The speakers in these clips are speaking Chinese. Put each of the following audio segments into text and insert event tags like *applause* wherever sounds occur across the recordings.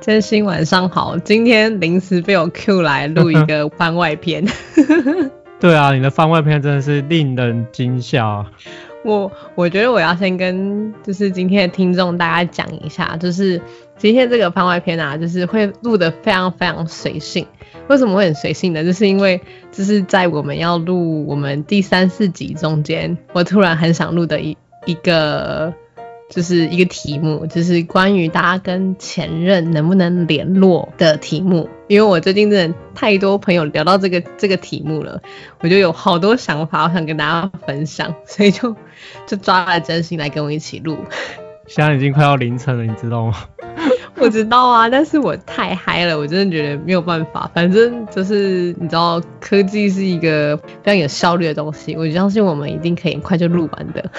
真心晚上好，今天临时被我 Q 来录一个番外篇。*laughs* 对啊，你的番外篇真的是令人惊吓。我我觉得我要先跟就是今天的听众大家讲一下，就是今天这个番外篇啊，就是会录的非常非常随性。为什么会很随性呢？就是因为就是在我们要录我们第三四集中间，我突然很想录的一一个。就是一个题目，就是关于大家跟前任能不能联络的题目。因为我最近真的太多朋友聊到这个这个题目了，我就有好多想法，我想跟大家分享，所以就就抓了真心来跟我一起录。现在已经快要凌晨了，你知道吗？*laughs* 我知道啊，但是我太嗨了，我真的觉得没有办法。反正就是你知道，科技是一个非常有效率的东西，我相信我们一定可以很快就录完的。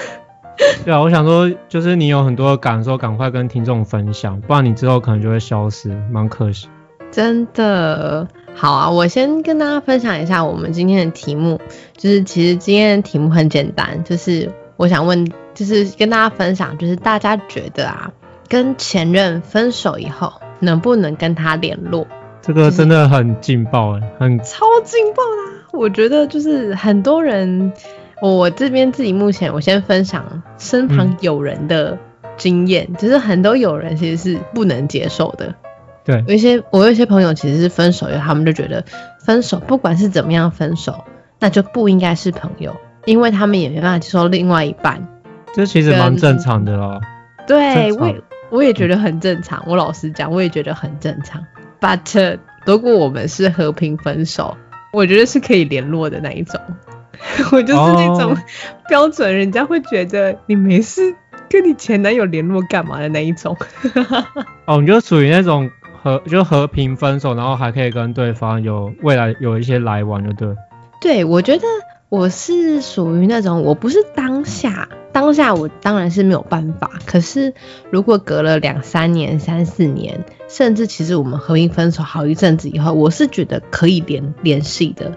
*laughs* 对啊，我想说，就是你有很多的感受，赶快跟听众分享，不然你之后可能就会消失，蛮可惜。真的好啊，我先跟大家分享一下我们今天的题目，就是其实今天的题目很简单，就是我想问，就是跟大家分享，就是大家觉得啊，跟前任分手以后能不能跟他联络？这个真的很劲爆哎，很超劲爆啦！我觉得就是很多人。我这边自己目前，我先分享身旁友人的经验，就是很多友人其实是不能接受的。对，有一些我有一些朋友其实是分手以后，他们就觉得分手不管是怎么样分手，那就不应该是朋友，因为他们也没办法接受另外一半。这其实蛮正常的咯。对，我也我也觉得很正常。我老实讲，我也觉得很正常。But 如果我们是和平分手，我觉得是可以联络的那一种。*laughs* 我就是那种标准，人家会觉得你没事跟你前男友联络干嘛的那一种。*laughs* 哦，你就属于那种和就和平分手，然后还可以跟对方有未来有一些来往，就对。对，我觉得我是属于那种，我不是当下当下我当然是没有办法，可是如果隔了两三年、三四年，甚至其实我们和平分手好一阵子以后，我是觉得可以联联系的，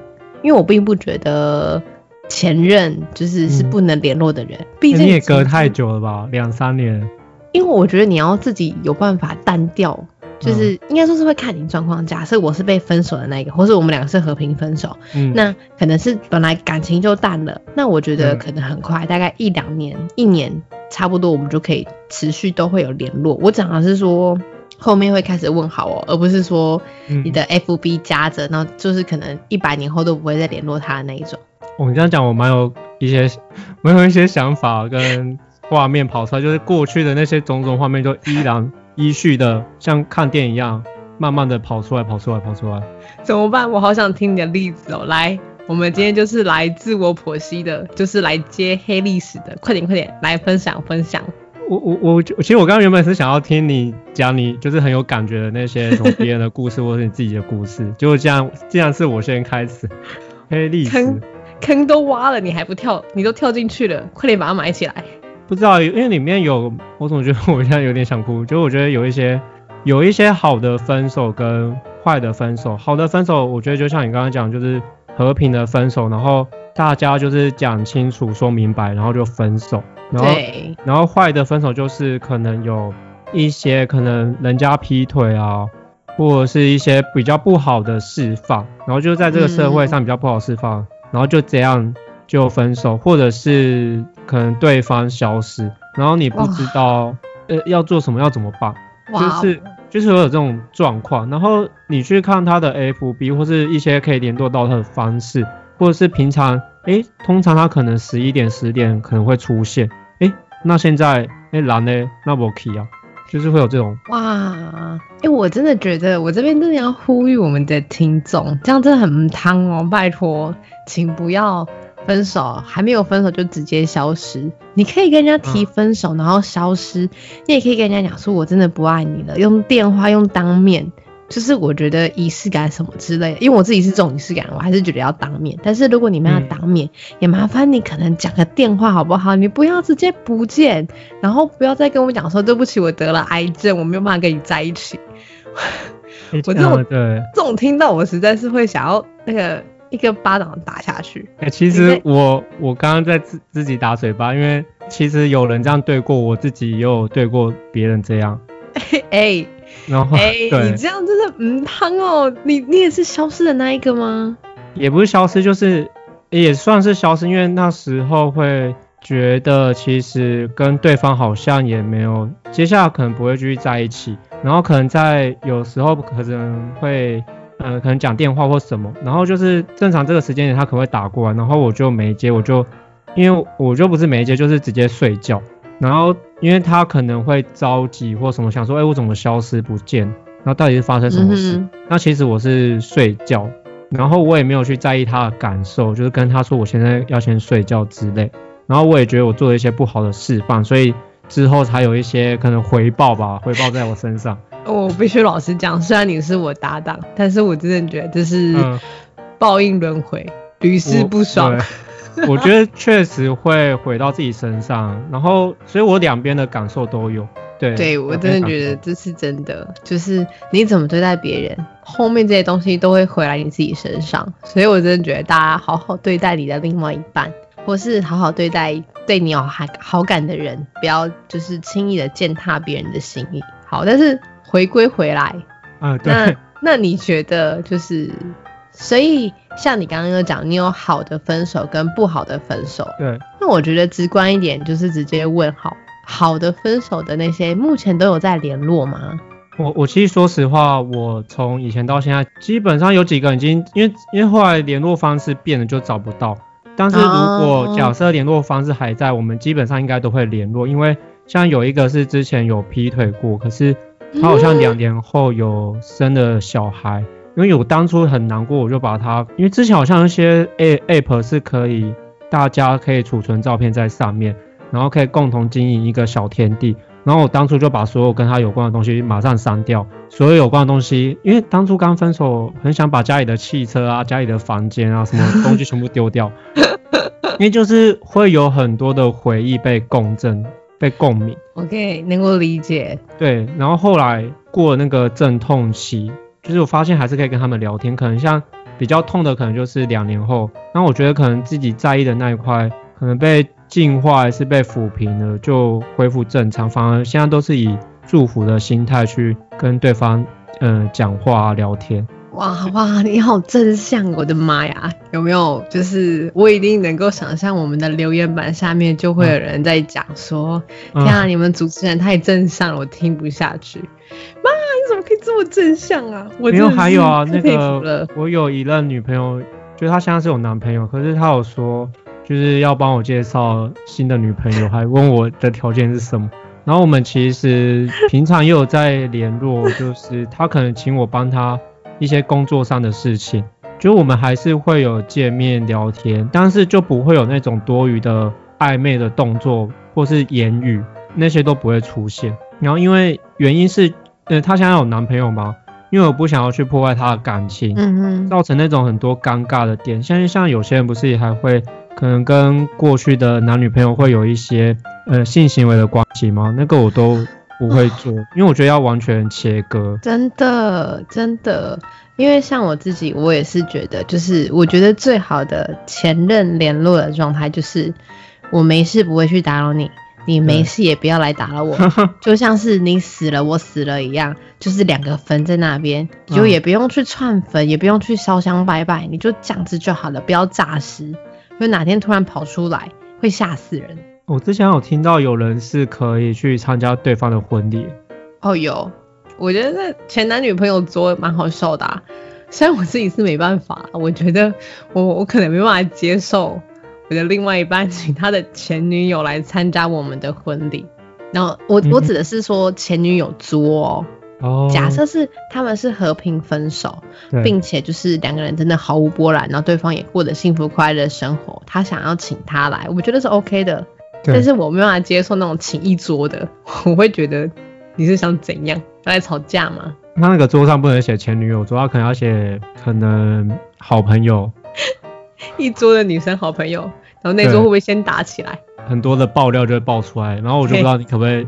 因为我并不觉得。前任就是是不能联络的人，毕竟你也隔太久了吧，两三年。因为我觉得你要自己有办法淡掉，就是应该说是会看你状况。假设我是被分手的那个，或是我们两个是和平分手，那可能是本来感情就淡了，那我觉得可能很快，大概一两年、一年差不多，我们就可以持续都会有联络。我讲的是说后面会开始问好哦，而不是说你的 FB 加着，然后就是可能一百年后都不会再联络他的那一种。我这样讲，我蛮有一些，*laughs* 蛮有一些想法跟画面跑出来，就是过去的那些种种画面，就依然 *laughs* 依序的像看电影一样，慢慢的跑出来，跑出来，跑出来。怎么办？我好想听你的例子哦。来，我们今天就是来自我剖析的，就是来接黑历史的。快点，快点，来分享分享。我我我，其实我刚刚原本是想要听你讲你就是很有感觉的那些从别人的故事，*laughs* 或是你自己的故事。结果这样，既然是我先开始，黑历史。坑都挖了，你还不跳？你都跳进去了，快点把它埋起来。不知道，因为里面有，我总觉得我现在有点想哭。就我觉得有一些，有一些好的分手跟坏的分手。好的分手，我觉得就像你刚刚讲，就是和平的分手，然后大家就是讲清楚、说明白，然后就分手。然后，然后坏的分手就是可能有一些可能人家劈腿啊，或者是一些比较不好的释放，然后就在这个社会上比较不好释放。然后就这样就分手，或者是可能对方消失，然后你不知道呃要做什么要怎么办，就是就是会有这种状况。然后你去看他的 FB 或是一些可以联络到他的方式，或者是平常哎，通常他可能十一点十点可能会出现，哎，那现在哎蓝呢？那我 key 啊。就是会有这种哇，哎，我真的觉得我这边真的要呼吁我们的听众，这样真的很汤哦，拜托，请不要分手，还没有分手就直接消失。你可以跟人家提分手，然后消失，你也可以跟人家讲说，我真的不爱你了，用电话，用当面，就是我觉得仪式感什么之类的，因为我自己是这种仪式感，我还是觉得要当面。但是如果你们要当面，也麻烦你可能讲个电话好不好？你不要直接不见，然后不要再跟我讲说对不起，我得了癌症，我没有办法跟你在一起。我这种 *laughs* 对这种听到我实在是会想要那个一个巴掌打下去。哎，其实我我刚刚在自自己打嘴巴，因为其实有人这样对过我自己，也有对过别人这样。*laughs* 哎。然后，哎，你这样真的嗯汤哦，你你也是消失的那一个吗？也不是消失，就是也算是消失，因为那时候会觉得其实跟对方好像也没有，接下来可能不会继续在一起，然后可能在有时候可能会，呃，可能讲电话或什么，然后就是正常这个时间点他可能会打过来，然后我就没接，我就因为我就不是没接，就是直接睡觉。然后，因为他可能会着急或什么，想说，哎，我怎么消失不见？那到底是发生什么事？那其实我是睡觉，然后我也没有去在意他的感受，就是跟他说我现在要先睡觉之类。然后我也觉得我做了一些不好的示范，所以之后才有一些可能回报吧，回报在我身上。我必须老实讲，虽然你是我搭档，但是我真的觉得这是报应轮回，屡试不爽。*laughs* 我觉得确实会回到自己身上，然后，所以我两边的感受都有。对，对我真的觉得这是真的，就是你怎么对待别人，后面这些东西都会回来你自己身上。所以我真的觉得大家好好对待你的另外一半，或是好好对待对你有好好感的人，不要就是轻易的践踏别人的心意。好，但是回归回来，啊，对，那那你觉得就是？所以，像你刚刚有讲，你有好的分手跟不好的分手。对。那我觉得直观一点，就是直接问好，好的分手的那些，目前都有在联络吗？我我其实说实话，我从以前到现在，基本上有几个已经，因为因为后来联络方式变了，就找不到。但是如果假设联络方式还在，我们基本上应该都会联络，因为像有一个是之前有劈腿过，可是他好像两年后有生了小孩。因为我当初很难过，我就把他，因为之前好像一些 A App 是可以，大家可以储存照片在上面，然后可以共同经营一个小天地。然后我当初就把所有跟他有关的东西马上删掉，所有有关的东西，因为当初刚分手，很想把家里的汽车啊、家里的房间啊什么东西全部丢掉，因为就是会有很多的回忆被共振、被共鸣。OK，能够理解。对，然后后来过了那个阵痛期。就是我发现还是可以跟他们聊天，可能像比较痛的，可能就是两年后。那我觉得可能自己在意的那一块，可能被净化还是被抚平了，就恢复正常。反而现在都是以祝福的心态去跟对方，嗯，讲话聊天。哇哇，你好正向，我的妈呀！有没有？就是我一定能够想象，我们的留言板下面就会有人在讲说：“天啊，你们主持人太正向了，我听不下去。”妈，你怎么可以这么正向啊？没有，还有啊，那个我有一任女朋友，就她现在是有男朋友，可是她有说就是要帮我介绍新的女朋友，还问我的条件是什么。然后我们其实平常也有在联络，就是她可能请我帮她。一些工作上的事情，就我们还是会有见面聊天，但是就不会有那种多余的暧昧的动作或是言语，那些都不会出现。然后因为原因是，呃，她现在有男朋友吗？因为我不想要去破坏她的感情，嗯嗯，造成那种很多尴尬的点。像像有些人不是也还会可能跟过去的男女朋友会有一些呃性行为的关系吗？那个我都。不会做，因为我觉得要完全切割。真的，真的，因为像我自己，我也是觉得，就是我觉得最好的前任联络的状态，就是我没事不会去打扰你，你没事也不要来打扰我，*laughs* 就像是你死了我死了一样，就是两个坟在那边，就也不用去串坟，也不用去烧香拜拜，你就这样子就好了，不要诈尸，因为哪天突然跑出来会吓死人。我之前有听到有人是可以去参加对方的婚礼，哦，有，我觉得那前男女朋友做蛮好笑的，虽然我自己是没办法，我觉得我我可能没办法接受我的另外一半 *laughs* 请他的前女友来参加我们的婚礼，然后我我指的是说前女友作哦，假设是他们是和平分手，并且就是两个人真的毫无波澜，然后对方也过得幸福快乐的生活，他想要请他来，我觉得是 OK 的。但是我没办法接受那种请一桌的，*laughs* 我会觉得你是想怎样？要来吵架吗？他那个桌上不能写前女友，桌上可能要写可能好朋友，*laughs* 一桌的女生好朋友，然后那桌会不会先打起来？很多的爆料就会爆出来，然后我就不知道你可不可以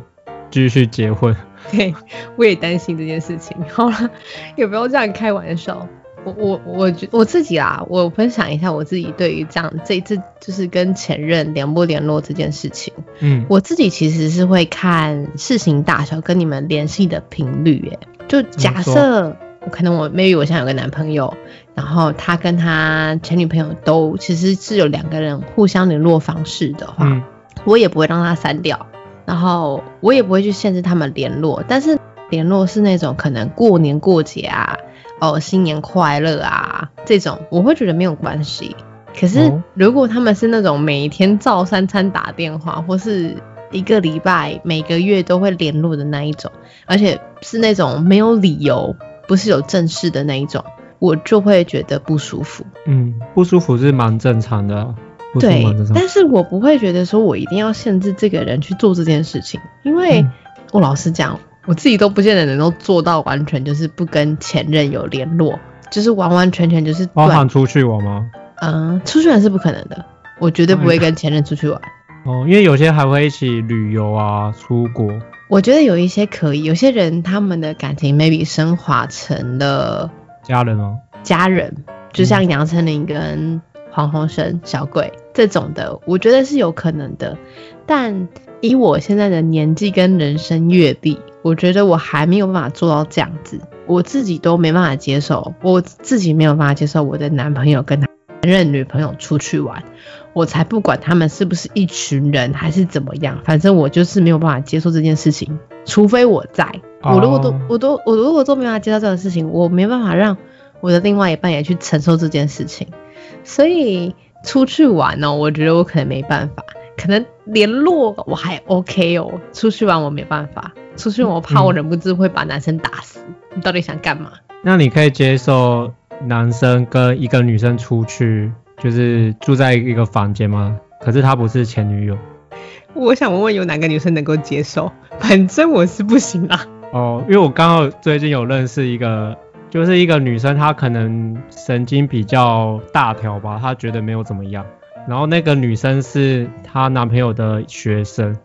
继续结婚。对，*laughs* 我也担心这件事情。好了，也不要这样开玩笑。我我我觉我自己啊，我分享一下我自己对于这样这一次就是跟前任联不联络这件事情。嗯，我自己其实是会看事情大小跟你们联系的频率，哎，就假设我可能我 maybe 我现在有个男朋友，然后他跟他前女朋友都其实是有两个人互相联络方式的话，嗯我也不会让他删掉，然后我也不会去限制他们联络，但是联络是那种可能过年过节啊，哦新年快乐啊这种，我会觉得没有关系。可是哦如果他们是那种每天照三餐打电话，或是一个礼拜每个月都会联络的那一种，而且是那种没有理由，不是有正事的那一种，我就会觉得不舒服。嗯，不舒服是蛮正常的对。但是我不会觉得说我一定要限制这个人去做这件事情，因为嗯我老实讲，我自己都不见得能够做到完全就是不跟前任有联络，就是完完全全就是包含，出去玩吗？嗯，出去玩是不可能的，我绝对不会跟前任出去玩。哦，因为有些还会一起旅游啊，出国。我觉得有一些可以，有些人他们的感情 maybe 升华成了家人哦，家人，就像杨丞琳跟黄鸿升、小鬼这种的，我觉得是有可能的。但以我现在的年纪跟人生阅历，我觉得我还没有办法做到这样子，我自己都没办法接受，我自己没有办法接受我的男朋友跟他前任女朋友出去玩，我才不管他们是不是一群人还是怎么样，反正我就是没有办法接受这件事情，除非我在。我如果都哦我都我如果都没办法接受这种事情，我没办法让我的另外一半也去承受这件事情，所以出去玩呢、我觉得我可能没办法，可能联络我还 OK 哦，出去玩我没办法，出去我怕我嗯忍不住会把男生打死，你到底想干嘛？那你可以接受男生跟一个女生出去，就是住在一个房间吗？可是他不是前女友我想问问有哪个女生能够接受？*laughs* 反正我是不行啦。哦，因为我刚好最近有认识一个，就是一个女生，她可能神经比较大条吧，她觉得没有怎么样。然后那个女生是她男朋友的学生，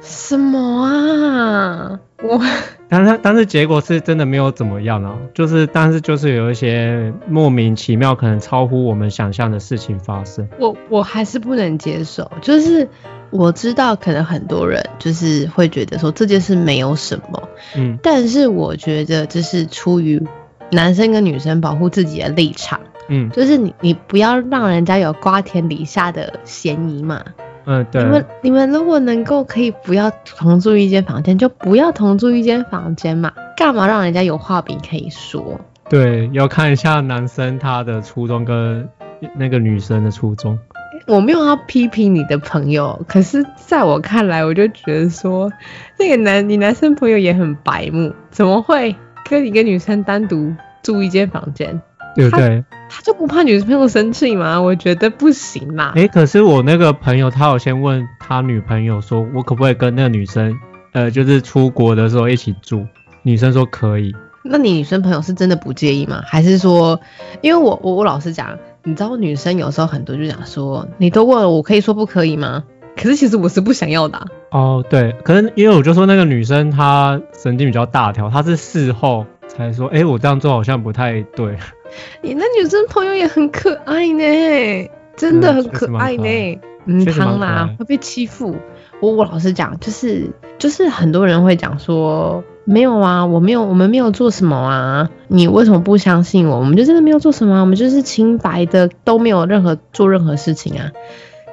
什么啊？我 *laughs* 但是但是结果是真的没有怎么样啊，就是但是就是有一些莫名其妙，可能超乎我们想象的事情发生。我我还是不能接受，就是我知道可能很多人就是会觉得说这件事没有什么，嗯但是我觉得这是出于男生跟女生保护自己的立场，嗯就是你你不要让人家有瓜田李下的嫌疑嘛。嗯，对你，们你们如果能够可以不要同住一间房间，就不要同住一间房间嘛，干嘛让人家有话柄可以说？对，要看一下男生他的初衷跟那个女生的初衷。我没有要批评你的朋友，可是在我看来，我就觉得说，那个男你男生朋友也很白目，怎么会跟一个女生单独住一间房间？对不对？他就不怕女朋友生气吗？我觉得不行啦。诶，可是我那个朋友他有先问他女朋友说，我可不可以跟那个女生，呃，就是出国的时候一起住？女生说可以。那你女生朋友是真的不介意吗？还是说，因为我我我老实讲，你知道女生有时候很多就讲说，你都问了，我可以说不可以吗？可是其实我是不想要的啊、哦，对，可能因为我就说那个女生她神经比较大条，她是事后才说，诶，我这样做好像不太对。*laughs* 你那女生朋友也很可爱呢，真的很可爱呢。嗯，汤啦会被欺负。我我老实讲，就是就是很多人会讲说，没有啊，我没有，我们没有做什么啊，你为什么不相信我？我们就真的没有做什么啊、我们就是清白的，都没有任何做任何事情啊。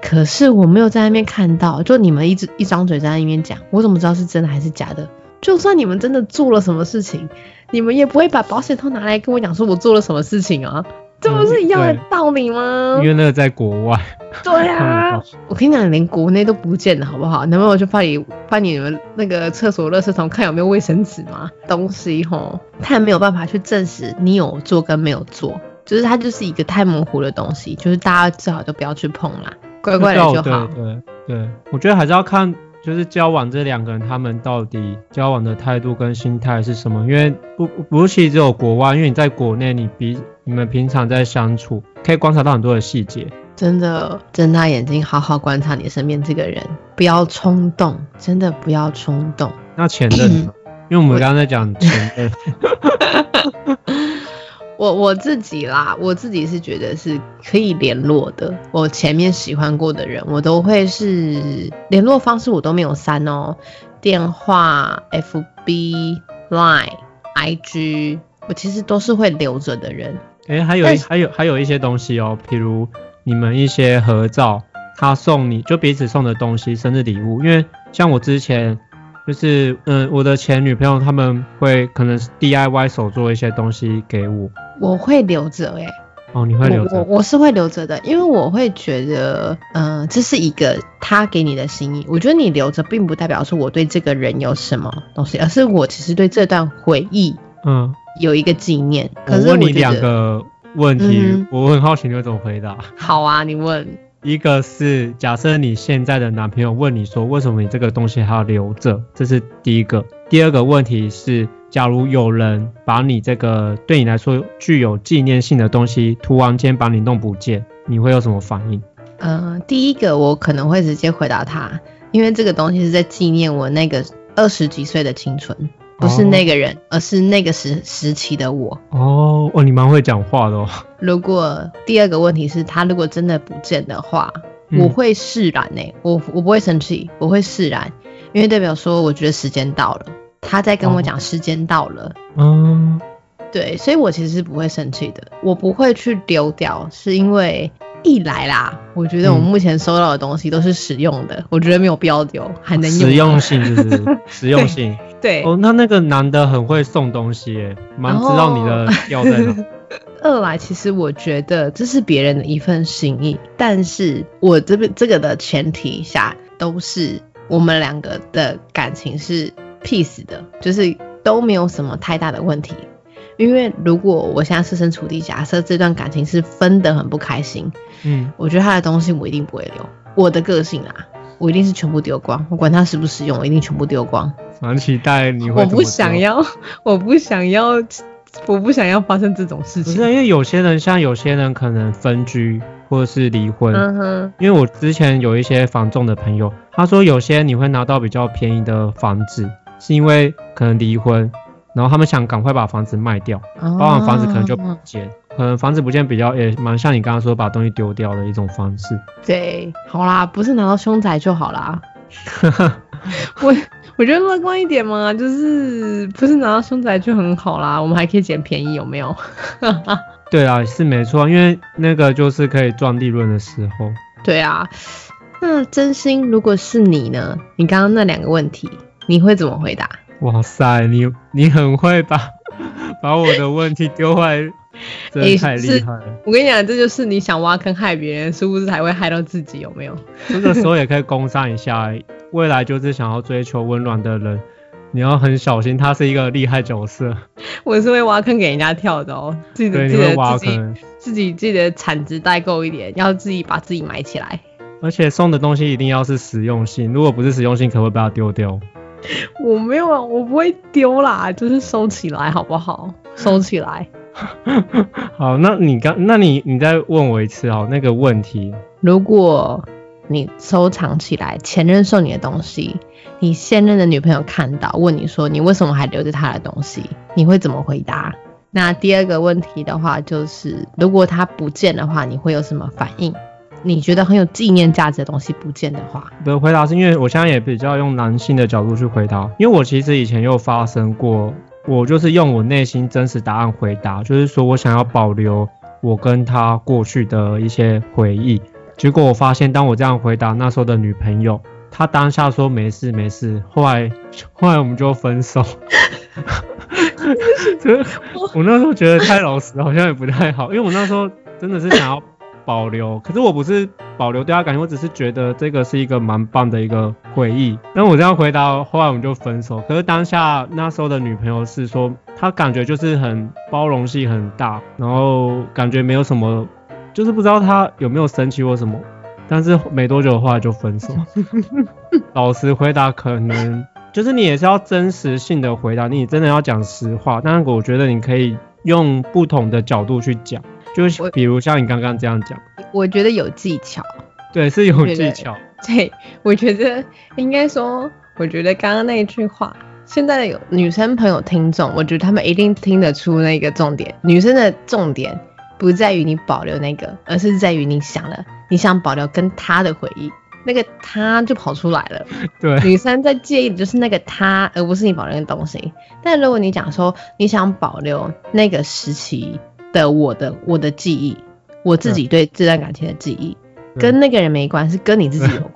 可是我没有在那边看到，就你们一直一张嘴在那边讲，我怎么知道是真的还是假的？就算你们真的做了什么事情，你们也不会把保险套拿来跟我讲说我做了什么事情啊，这不是一样的道理吗因？为那个在国外。对啊，我跟你讲，连国内都不见了，好不好？男朋友就帮你帮你们那个厕所垃圾桶看有没有卫生纸嘛，东西吼，他也没有办法去证实你有做跟没有做，就是它就是一个太模糊的东西，就是大家最好就不要去碰啦，乖乖的就好。对对对，我觉得还是要看，就是交往这两个人，他们到底交往的态度跟心态是什么？因为不不是只有国外，因为你在国内，你比你们平常在相处，可以观察到很多的细节。真的睁大眼睛，好好观察你身边这个人，不要冲动，真的不要冲动。那前任呢？*laughs* 因为我们刚刚在讲前任。*laughs* 我我自己啦，我自己是觉得是可以联络的。我前面喜欢过的人，我都会是联络方式我都没有删哦，电话、FB、Line、IG，我其实都是会留着的人。哎，还有还有还有一些东西哦，譬如你们一些合照，他送你就彼此送的东西，生日礼物。因为像我之前。就是嗯，我的前女朋友他们会可能是 DIY 手做一些东西给我，我会留着哎。哦，你会留着？我我是会留着的，因为我会觉得，嗯，这是一个他给你的心意。我觉得你留着，并不代表说我对这个人有什么东西，而是我其实对这段回忆，嗯，有一个纪念。我问你两个问题，我很好奇你会怎么回答。好啊，你问。一个是假设你现在的男朋友问你说为什么你这个东西还要留着，这是第一个。第二个问题是，假如有人把你这个对你来说具有纪念性的东西突然间把你弄不见，你会有什么反应？嗯，第一个我可能会直接回答他，因为这个东西是在纪念我那个二十几岁的青春。不是那个人，而是那个时时期的我。哦，哦，你蛮会讲话的哦。如果第二个问题是他如果真的不见的话，我会释然呢。我我不会生气，我会释然，因为代表说我觉得时间到了，他在跟我讲时间到了。嗯，对，所以我其实是不会生气的，我不会去丢掉，是因为一来啦，我觉得我目前收到的东西都是实用的，我觉得没有必要丢，还能用。实用性就是 *laughs* 实用性。对哦，那那个男的很会送东西，蛮知道你的要在哪。*laughs* 二来，其实我觉得这是别人的一份心意，但是我这边这个的前提下，都是我们两个的感情是 peace 的，就是都没有什么太大的问题。因为如果我现在设身处地假设这段感情是分得很不开心，嗯，我觉得他的东西我一定不会留。我的个性啊，我一定是全部丢光，我管他实不实用，我一定全部丢光。蛮期待你会。我不想要，我不想要，我不想要发生这种事情。不是因为有些人，像有些人可能分居或者是离婚。嗯哼。因为我之前有一些房仲的朋友，他说有些你会拿到比较便宜的房子，是因为可能离婚，然后他们想赶快把房子卖掉，包含房子可能就不见，可能房子不见比较也蛮像你刚刚说把东西丢掉的一种方式。对，好啦，不是拿到凶宅就好啦。*laughs* 我。我觉得乐观一点嘛，就是不是拿到凶宅就很好啦，我们还可以捡便宜，有没有？*laughs* 对啊，是没错，因为那个就是可以赚利润的时候。对啊，那真心如果是你呢？你刚刚那两个问题，你会怎么回答？哇塞，你你很会把 *laughs* 把我的问题丢回来，真的太厉害了。我跟你讲，这就是你想挖坑害别人，是不是还会害到自己？有没有？这个时候也可以攻上一下。未来就是想要追求温暖的人，你要很小心，他是一个厉害角色。我是会挖坑给人家跳的哦，记得记得自己自己记得产值带够一点，要自己把自己埋起来。而且送的东西一定要是实用性，如果不是实用性，可会把它丢掉。*laughs* 我没有啊，我不会丢啦，就是收起来好不好？收起来。*laughs* 好，那你刚，那你你再问我一次哦，那个问题，如果。你收藏起来前任送你的东西，你现任的女朋友看到问你说你为什么还留着他的东西，你会怎么回答？那第二个问题的话就是，如果他不见的话，你会有什么反应？你觉得很有纪念价值的东西不见的话，的回答是因为我现在也比较用男性的角度去回答，因为我其实以前又发生过，我就是用我内心真实答案回答，就是说我想要保留我跟他过去的一些回忆。结果我发现，当我这样回答那时候的女朋友，她当下说没事没事，后来后来我们就分手。*laughs* 我那时候觉得太老实好像也不太好，因为我那时候真的是想要保留，可是我不是保留对他感情，我只是觉得这个是一个蛮棒的一个回忆。那我这样回答，后来我们就分手。可是当下那时候的女朋友是说，她感觉就是很包容性很大，然后感觉没有什么。就是不知道他有没有生气或什么，但是没多久后来就分手。老实回答，可能就是你也是要真实性的回答，你真的要讲实话。但是我觉得你可以用不同的角度去讲，就是比如像你刚刚这样讲，我觉得有技巧。对，是有技巧。对，我觉得应该说，我觉得刚刚那一句话，现在的有女生朋友听众，我觉得他们一定听得出那个重点。女生的重点不在于你保留那个，而是在于你想了，你想保留跟他的回忆，那个他就跑出来了。对，女生在介意的就是那个他，而不是你保留的东西。但如果你讲说你想保留那个时期的我的我的记忆，我自己对这段感情的记忆。跟那个人没关，系跟你自己有关。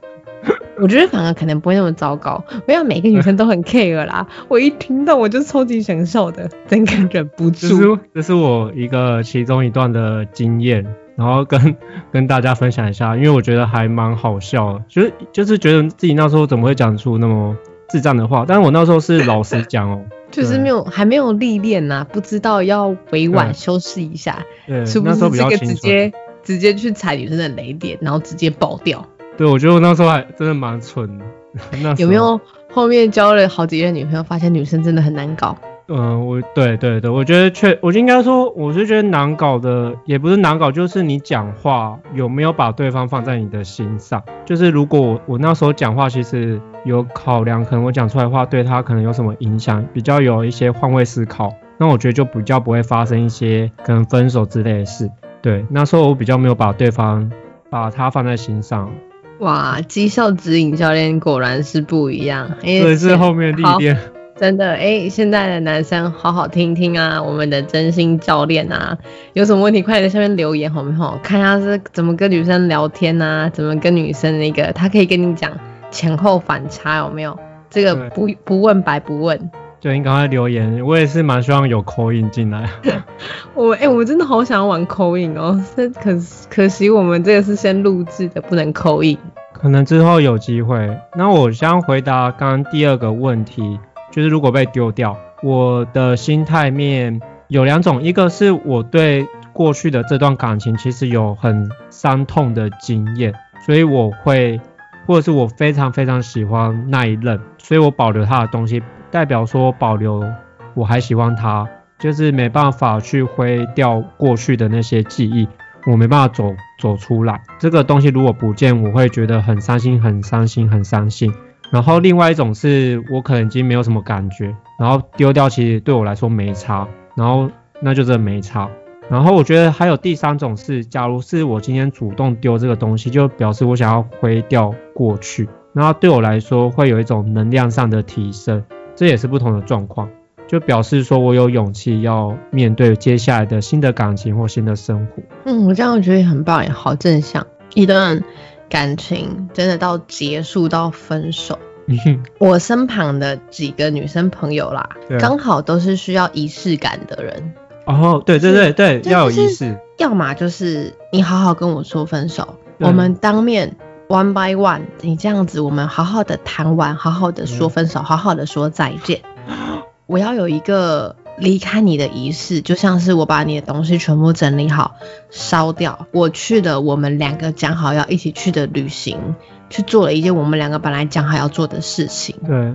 我觉得反而可能不会那么糟糕。不要每个女生都很 care 啦，我一听到我就超级享受的，真的忍不住。这是这是我一个其中一段的经验，然后跟 *laughs* 跟大家分享一下，因为我觉得还蛮好笑，就是就是觉得自己那时候怎么会讲出那么智障的话，但是我那时候是老实讲哦，就是没有还没有历练呐，不知道要委婉修饰一下，对，那时候比较直接。直接去踩女生的雷点，然后直接爆掉。对，我觉得我那时候还真的蛮蠢的。*laughs* 有没有后面交了好几任女朋友，发现女生真的很难搞？嗯，我对对对，我觉得确，我就应该说，我是觉得难搞的，也不是难搞，就是你讲话有没有把对方放在你的心上。就是如果我我那时候讲话，其实有考量，可能我讲出来的话对他可能有什么影响，比较有一些换位思考，那我觉得就比较不会发生一些可能分手之类的事。对，那时候我比较没有把对方把他放在心上。哇，绩效指引教练果然是不一样，这是后面历练。真的，哎，现在的男生好好听听啊，我们的真心教练啊，有什么问题快点在下面留言好不好？看他是怎么跟女生聊天啊，怎么跟女生那个，他可以跟你讲前后反差有没有？这个不不问白不问。就你赶快留言，我也是蛮希望有口音进来。*laughs* 我哎，我真的好想玩口音哦，这可可惜我们这个是先录制的，不能口音。可能之后有机会。那我先回答刚刚第二个问题，就是如果被丢掉，我的心态面有两种，一个是我对过去的这段感情其实有很伤痛的经验，所以我会，或者是我非常非常喜欢那一任，所以我保留他的东西。代表说保留，我还喜欢他，就是没办法去挥掉过去的那些记忆，我没办法走走出来。这个东西如果不见，我会觉得很伤心，很伤心，很伤心。然后另外一种是我可能已经没有什么感觉，然后丢掉其实对我来说没差，然后那就真的没差。然后我觉得还有第三种是，假如是我今天主动丢这个东西，就表示我想要挥掉过去，然后对我来说会有一种能量上的提升。这也是不同的状况，就表示说我有勇气要面对接下来的新的感情或新的生活。嗯，我这样觉得很棒，也好正向。一段感情真的到结束到分手，我身旁的几个女生朋友啦，刚好都是需要仪式感的人。哦，对对对对，要有仪式。要么就是你好好跟我说分手，我们当面。One by one，你这样子，我们好好的谈完，好好的说分手，好好的说再见。我要有一个离开你的仪式，就像是我把你的东西全部整理好，烧掉。我去的我们两个讲好要一起去的旅行，去做了一件我们两个本来讲好要做的事情。对。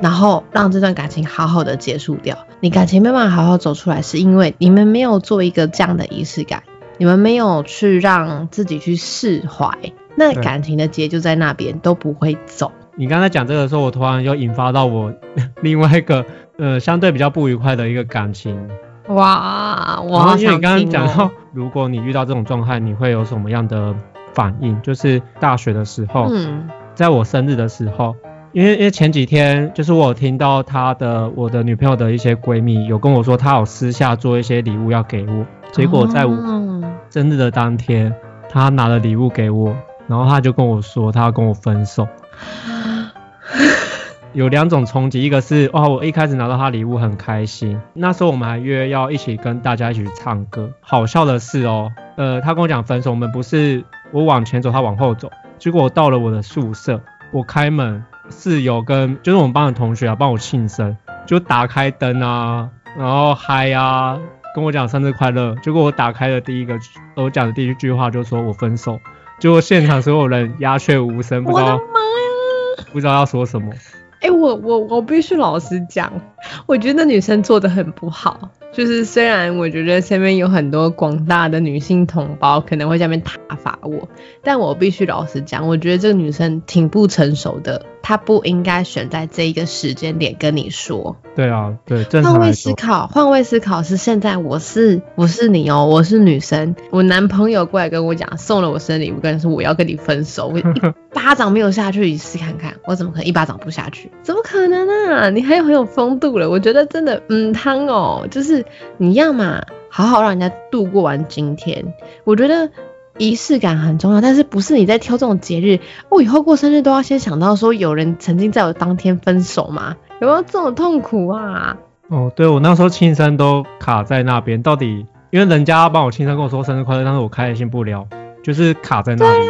然后让这段感情好好的结束掉。你感情没办法好好走出来，是因为你们没有做一个这样的仪式感，你们没有去让自己去释怀。那感情的结就在那边，都不会走。你刚才讲这个的时候，我突然又引发到我另外一个呃相对比较不愉快的一个感情。哇，我因为你刚刚讲到，如果你遇到这种状态，你会有什么样的反应？就是大学的时候，嗯，在我生日的时候，因为因为前几天就是我听到他的我的女朋友的一些闺蜜有跟我说，她有私下做一些礼物要给我，结果在我生日的当天，她拿了礼物给我。然后他就跟我说，他要跟我分手。*gasps* 有两种冲击，一个是哦，我一开始拿到他礼物很开心，那时候我们还约要一起跟大家一起去唱歌。好笑的是哦，呃，他跟我讲分手，我们不是我往前走，他往后走。结果我到了我的宿舍，我开门，室友跟就是我们班的同学啊，帮我庆生，就打开灯啊，然后嗨啊，跟我讲生日快乐。结果我打开的第一个，我讲的第一句话就说我分手。结果现场所有人鸦雀无声，不知道！不知道要说什么。哎、我我我必须老实讲，我觉得女生做的很不好。就是虽然我觉得身边有很多广大的女性同胞可能会在那边挞伐我，但我必须老实讲，我觉得这个女生挺不成熟的，她不应该选在这一个时间点跟你说。对啊，对，正换位思考，换位思考是现在我是我是你哦，我是女生，我男朋友过来跟我讲送了我生日礼物，跟说我要跟你分手，我 *laughs* 一巴掌没有下去，你试看看，我怎么可能一巴掌不下去？怎么可能啊？你还有很有风度了，我觉得真的嗯汤哦，就是你要嘛好好让人家度过完今天，我觉得。仪式感很重要，但是不是你在挑这种节日，我、以后过生日都要先想到说有人曾经在我当天分手吗？有没有这种痛苦啊？哦，对我那时候庆生都卡在那边，到底因为人家要帮我庆生跟我说生日快乐，但是我开心不了，就是卡在那里。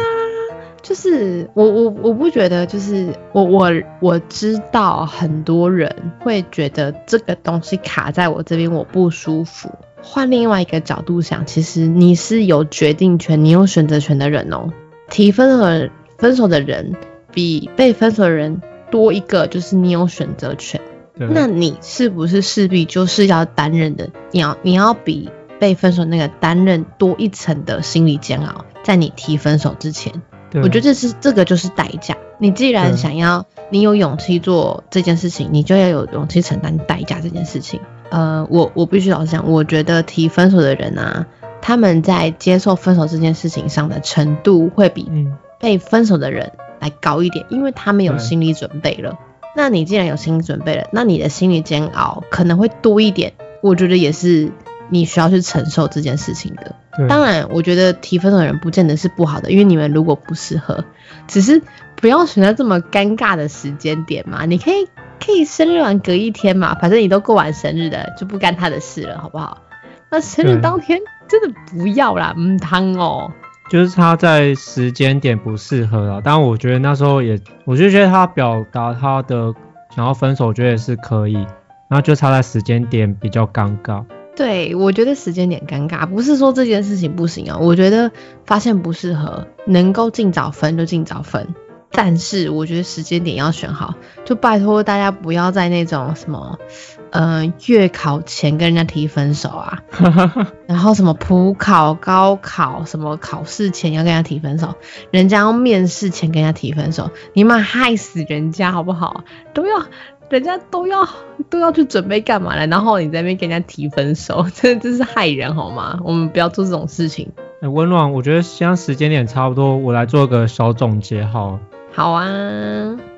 就是我我我不觉得，就是我我我知道很多人会觉得这个东西卡在我这边我不舒服。换另外一个角度想，其实你是有决定权、你有选择权的人哦。提分和分手的人比被分手的人多一个，就是你有选择权。那你是不是势必就是要担任的？你要你要比被分手那个担任多一层的心理煎熬，在你提分手之前。我觉得这是这个就是代价。你既然想要，你有勇气做这件事情，你就要有勇气承担代价这件事情。呃，我我必须老实讲，我觉得提分手的人啊，他们在接受分手这件事情上的程度会比嗯，被分手的人来高一点，因为他们有心理准备了。那你既然有心理准备了，那你的心理煎熬可能会多一点。我觉得也是你需要去承受这件事情的。当然，我觉得提分手的人不见得是不好的，因为你们如果不适合，只是不要选在这么尴尬的时间点嘛。你可以可以生日完隔一天嘛，反正你都过完生日了，就不干他的事了，好不好？那生日当天真的不要啦，嗯汤哦。就是他在时间点不适合了，但我觉得那时候也，我就觉得他表达他的想要分手，我觉得也是可以，然后就差在时间点比较尴尬。对，我觉得时间点尴尬，不是说这件事情不行啊。我觉得发现不适合，能够尽早分就尽早分。但是我觉得时间点要选好，就拜托大家不要在那种什么，呃，月考前跟人家提分手啊，*laughs* 然后什么普考、高考什么考试前要跟人家提分手，人家要面试前跟人家提分手，你妈害死人家好不好？都要人家都要都要去准备干嘛了，然后你在那边跟人家提分手，真的真是害人好吗？我们不要做这种事情。哎温暖，我觉得现在时间点差不多，我来做个小总结好了。好啊，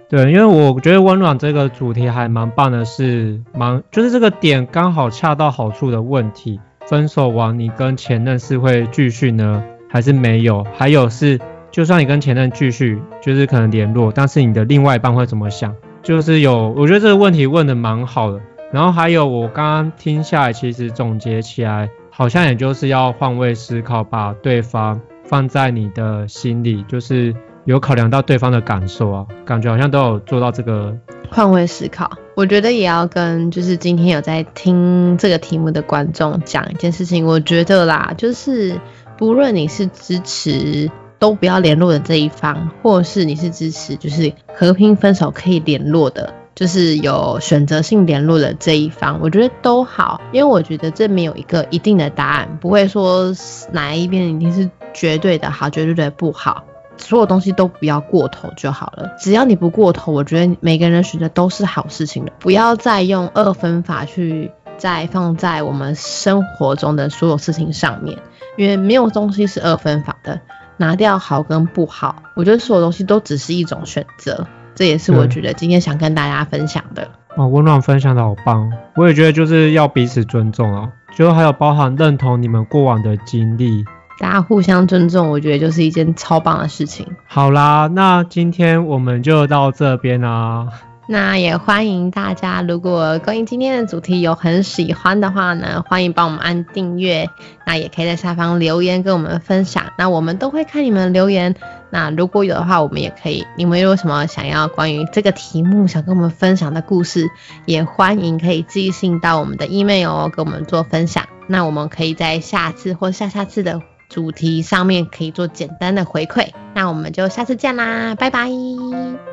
对，因为我觉得温暖这个主题还蛮棒的是，蛮就是这个点刚好恰到好处的问题。分手完，你跟前任是会继续呢，还是没有？还有是，就算你跟前任继续，就是可能联络，但是你的另外一半会怎么想？就是有，我觉得这个问题问的蛮好的。然后还有，我刚刚听下来，其实总结起来，好像也就是要换位思考，把对方放在你的心里，就是有考量到对方的感受啊，感觉好像都有做到这个。换位思考，我觉得也要跟就是今天有在听这个题目的观众讲一件事情。我觉得啦，就是不论你是支持都不要联络的这一方，或是你是支持就是和平分手可以联络的，就是有选择性联络的这一方，我觉得都好，因为我觉得这没有一个一定的答案，不会说哪一边一定是绝对的好，绝对的不好。所有东西都不要过头就好了，只要你不过头，我觉得每个人的选择都是好事情的。不要再用二分法去再放在我们生活中的所有事情上面，因为没有东西是二分法的。拿掉好跟不好，我觉得所有东西都只是一种选择，这也是我觉得今天想跟大家分享的。哦，温暖分享的好棒，我也觉得就是要彼此尊重啊，就还有包含认同你们过往的经历。大家互相尊重，我觉得就是一件超棒的事情。好啦，那今天我们就到这边啦。那也欢迎大家，如果关于今天的主题有很喜欢的话呢，欢迎帮我们按订阅。那也可以在下方留言跟我们分享，那我们都会看你们的留言。那如果有的话，我们也可以，你们有什么想要关于这个题目想跟我们分享的故事，也欢迎可以寄信到我们的 email 哦，跟我们做分享。那我们可以在下次或下下次的主题上面可以做简单的回馈。那我们就下次见啦，拜拜，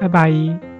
拜拜。